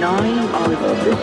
Nine. are